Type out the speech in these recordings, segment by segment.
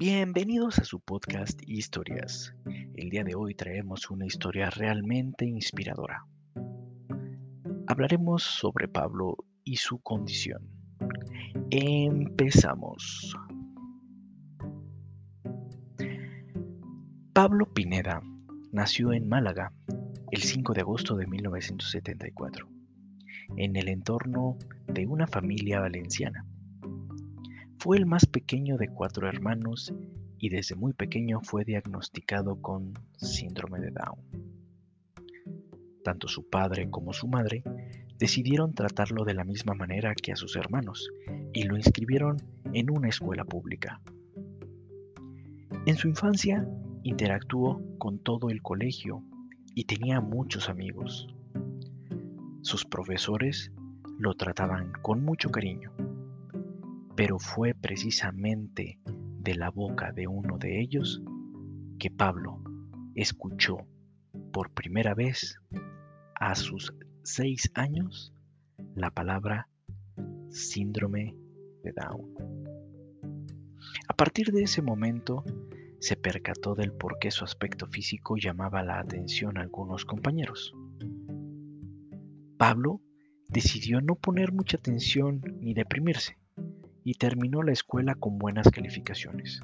Bienvenidos a su podcast Historias. El día de hoy traemos una historia realmente inspiradora. Hablaremos sobre Pablo y su condición. Empezamos. Pablo Pineda nació en Málaga el 5 de agosto de 1974, en el entorno de una familia valenciana. Fue el más pequeño de cuatro hermanos y desde muy pequeño fue diagnosticado con síndrome de Down. Tanto su padre como su madre decidieron tratarlo de la misma manera que a sus hermanos y lo inscribieron en una escuela pública. En su infancia interactuó con todo el colegio y tenía muchos amigos. Sus profesores lo trataban con mucho cariño pero fue precisamente de la boca de uno de ellos que Pablo escuchó por primera vez a sus seis años la palabra síndrome de Down. A partir de ese momento se percató del por qué su aspecto físico llamaba la atención a algunos compañeros. Pablo decidió no poner mucha atención ni deprimirse y terminó la escuela con buenas calificaciones.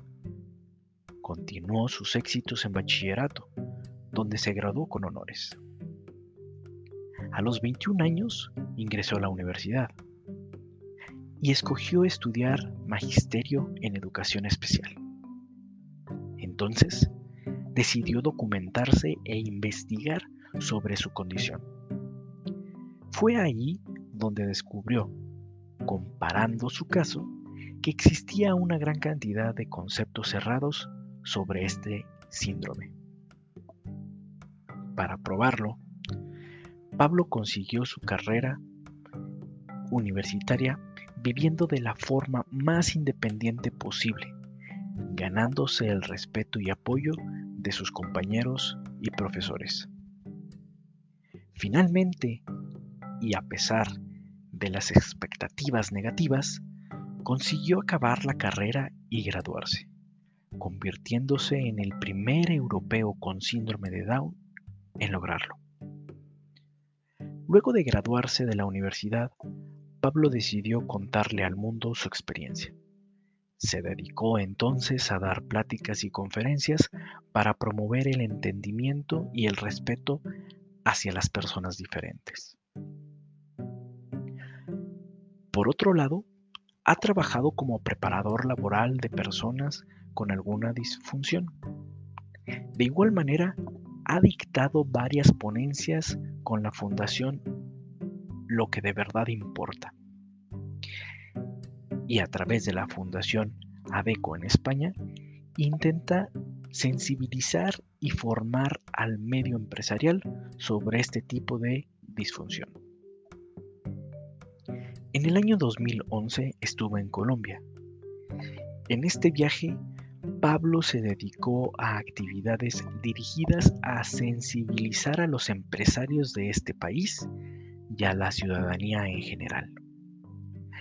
Continuó sus éxitos en bachillerato, donde se graduó con honores. A los 21 años ingresó a la universidad y escogió estudiar magisterio en educación especial. Entonces, decidió documentarse e investigar sobre su condición. Fue ahí donde descubrió comparando su caso, que existía una gran cantidad de conceptos cerrados sobre este síndrome. Para probarlo, Pablo consiguió su carrera universitaria viviendo de la forma más independiente posible, ganándose el respeto y apoyo de sus compañeros y profesores. Finalmente, y a pesar de las expectativas negativas, consiguió acabar la carrera y graduarse, convirtiéndose en el primer europeo con síndrome de Down en lograrlo. Luego de graduarse de la universidad, Pablo decidió contarle al mundo su experiencia. Se dedicó entonces a dar pláticas y conferencias para promover el entendimiento y el respeto hacia las personas diferentes. Por otro lado, ha trabajado como preparador laboral de personas con alguna disfunción. De igual manera, ha dictado varias ponencias con la Fundación Lo que de verdad importa. Y a través de la Fundación ADECO en España, intenta sensibilizar y formar al medio empresarial sobre este tipo de disfunción. En el año 2011 estuvo en Colombia. En este viaje, Pablo se dedicó a actividades dirigidas a sensibilizar a los empresarios de este país y a la ciudadanía en general.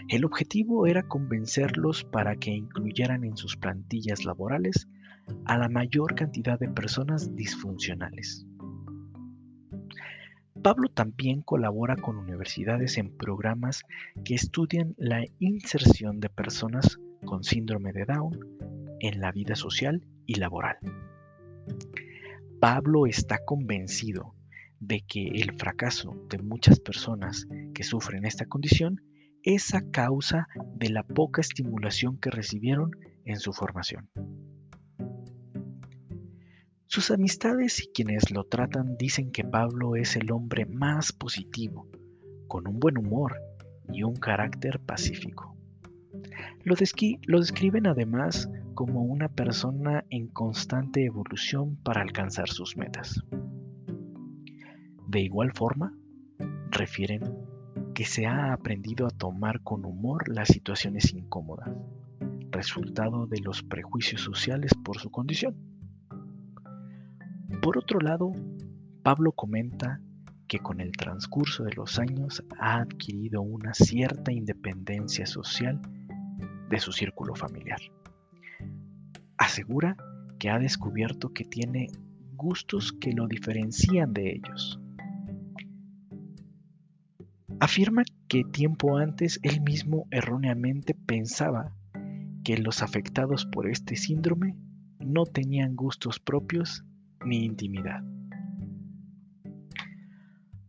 El objetivo era convencerlos para que incluyeran en sus plantillas laborales a la mayor cantidad de personas disfuncionales. Pablo también colabora con universidades en programas que estudian la inserción de personas con síndrome de Down en la vida social y laboral. Pablo está convencido de que el fracaso de muchas personas que sufren esta condición es a causa de la poca estimulación que recibieron en su formación. Sus amistades y quienes lo tratan dicen que Pablo es el hombre más positivo, con un buen humor y un carácter pacífico. Lo, describen además como una persona en constante evolución para alcanzar sus metas. De igual forma, refieren que se ha aprendido a tomar con humor las situaciones incómodas, resultado de los prejuicios sociales por su condición. Por otro lado, Pablo comenta que con el transcurso de los años ha adquirido una cierta independencia social de su círculo familiar. asegura que ha descubierto que tiene gustos que lo diferencian de ellos. Afirma que tiempo antes él mismo erróneamente pensaba que los afectados por este síndrome no tenían gustos propios ni intimidad.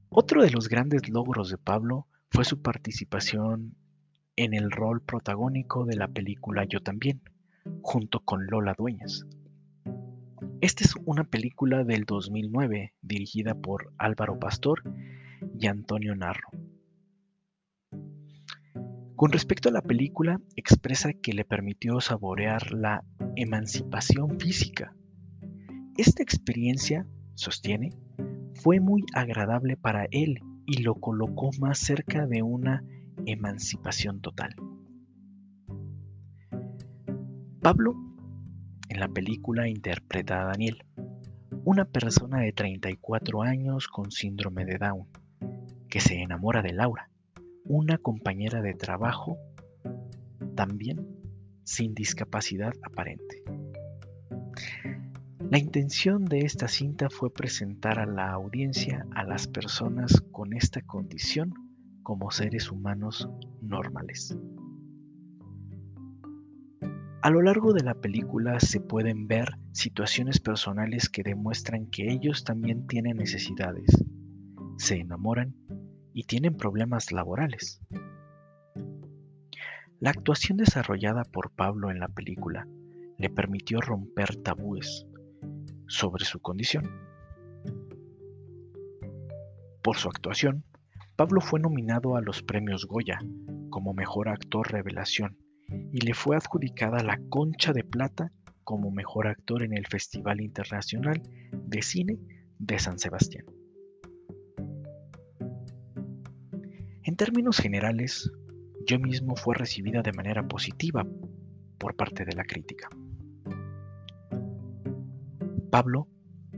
Otro de los grandes logros de Pablo fue su participación en el rol protagónico de la película Yo también, junto con Lola Dueñas. Esta es una película del 2009 dirigida por Álvaro Pastor y Antonio Narro. Con respecto a la película, expresa que le permitió saborear la emancipación física. Esta experiencia, sostiene, fue muy agradable para él y lo colocó más cerca de una emancipación total. Pablo, en la película, interpreta a Daniel, una persona de 34 años con síndrome de Down, que se enamora de Laura, una compañera de trabajo también sin discapacidad aparente. La intención de esta cinta fue presentar a la audiencia a las personas con esta condición como seres humanos normales. A lo largo de la película se pueden ver situaciones personales que demuestran que ellos también tienen necesidades, se enamoran y tienen problemas laborales. La actuación desarrollada por Pablo en la película le permitió romper tabúes sobre su condición. Por su actuación, Pablo fue nominado a los premios Goya como Mejor Actor Revelación y le fue adjudicada la Concha de Plata como Mejor Actor en el Festival Internacional de Cine de San Sebastián. En términos generales, yo mismo fue recibida de manera positiva por parte de la crítica. Pablo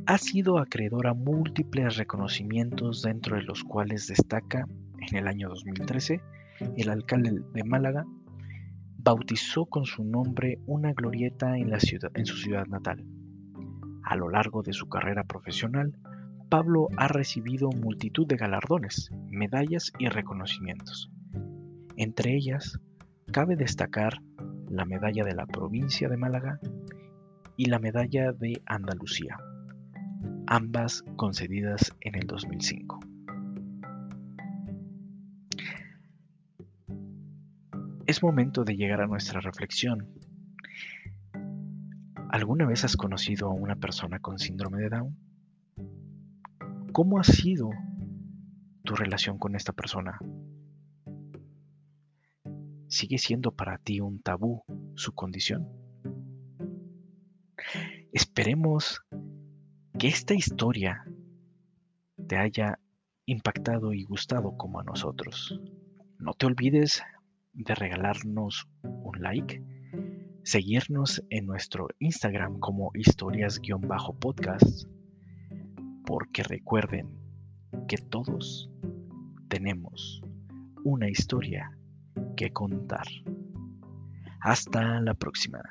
ha sido acreedor a múltiples reconocimientos dentro de los cuales destaca en el año 2013 el alcalde de Málaga bautizó con su nombre una glorieta en, en su ciudad natal. A lo largo de su carrera profesional, Pablo ha recibido multitud de galardones, medallas y reconocimientos. Entre ellas, cabe destacar la medalla de la provincia de Málaga y la Medalla de Andalucía, ambas concedidas en el 2005. Es momento de llegar a nuestra reflexión. ¿Alguna vez has conocido a una persona con síndrome de Down? ¿Cómo ha sido tu relación con esta persona? ¿Sigue siendo para ti un tabú su condición? Esperemos que esta historia te haya impactado y gustado como a nosotros. No te olvides de regalarnos un like, seguirnos en nuestro Instagram como historias-podcast, porque recuerden que todos tenemos una historia que contar. Hasta la próxima.